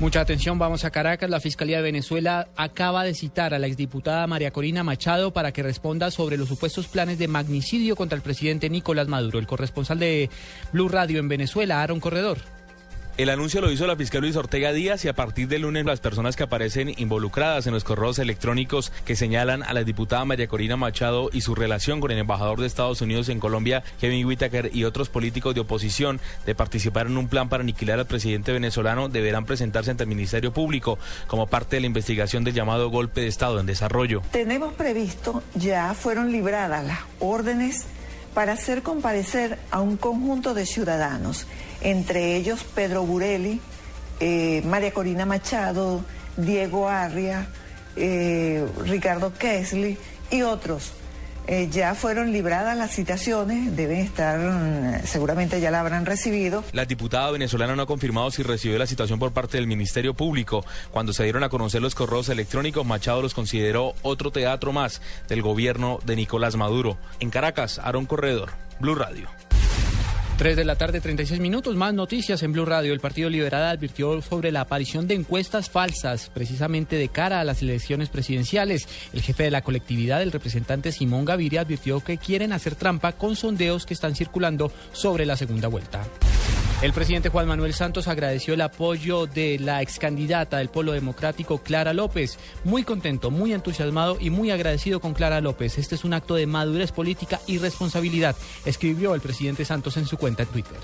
Mucha atención, vamos a Caracas. La Fiscalía de Venezuela acaba de citar a la exdiputada María Corina Machado para que responda sobre los supuestos planes de magnicidio contra el presidente Nicolás Maduro. El corresponsal de Blue Radio en Venezuela, Aaron Corredor. El anuncio lo hizo la fiscal Luis Ortega Díaz y a partir del lunes las personas que aparecen involucradas en los correos electrónicos que señalan a la diputada María Corina Machado y su relación con el embajador de Estados Unidos en Colombia, Kevin Whitaker, y otros políticos de oposición de participar en un plan para aniquilar al presidente venezolano deberán presentarse ante el Ministerio Público como parte de la investigación del llamado golpe de Estado en desarrollo. Tenemos previsto, ya fueron libradas las órdenes para hacer comparecer a un conjunto de ciudadanos, entre ellos Pedro Burelli, eh, María Corina Machado, Diego Arria, eh, Ricardo Kesley y otros. Eh, ya fueron libradas las citaciones, deben estar, mm, seguramente ya la habrán recibido. La diputada venezolana no ha confirmado si recibió la citación por parte del Ministerio Público. Cuando se dieron a conocer los correos electrónicos, Machado los consideró otro teatro más del gobierno de Nicolás Maduro. En Caracas, Aaron Corredor, Blue Radio. 3 de la tarde, 36 minutos. Más noticias en Blue Radio. El Partido Liberal advirtió sobre la aparición de encuestas falsas, precisamente de cara a las elecciones presidenciales. El jefe de la colectividad, el representante Simón Gaviria, advirtió que quieren hacer trampa con sondeos que están circulando sobre la segunda vuelta. El presidente Juan Manuel Santos agradeció el apoyo de la ex candidata del Polo Democrático, Clara López. Muy contento, muy entusiasmado y muy agradecido con Clara López. Este es un acto de madurez política y responsabilidad, escribió el presidente Santos en su cuenta en Twitter.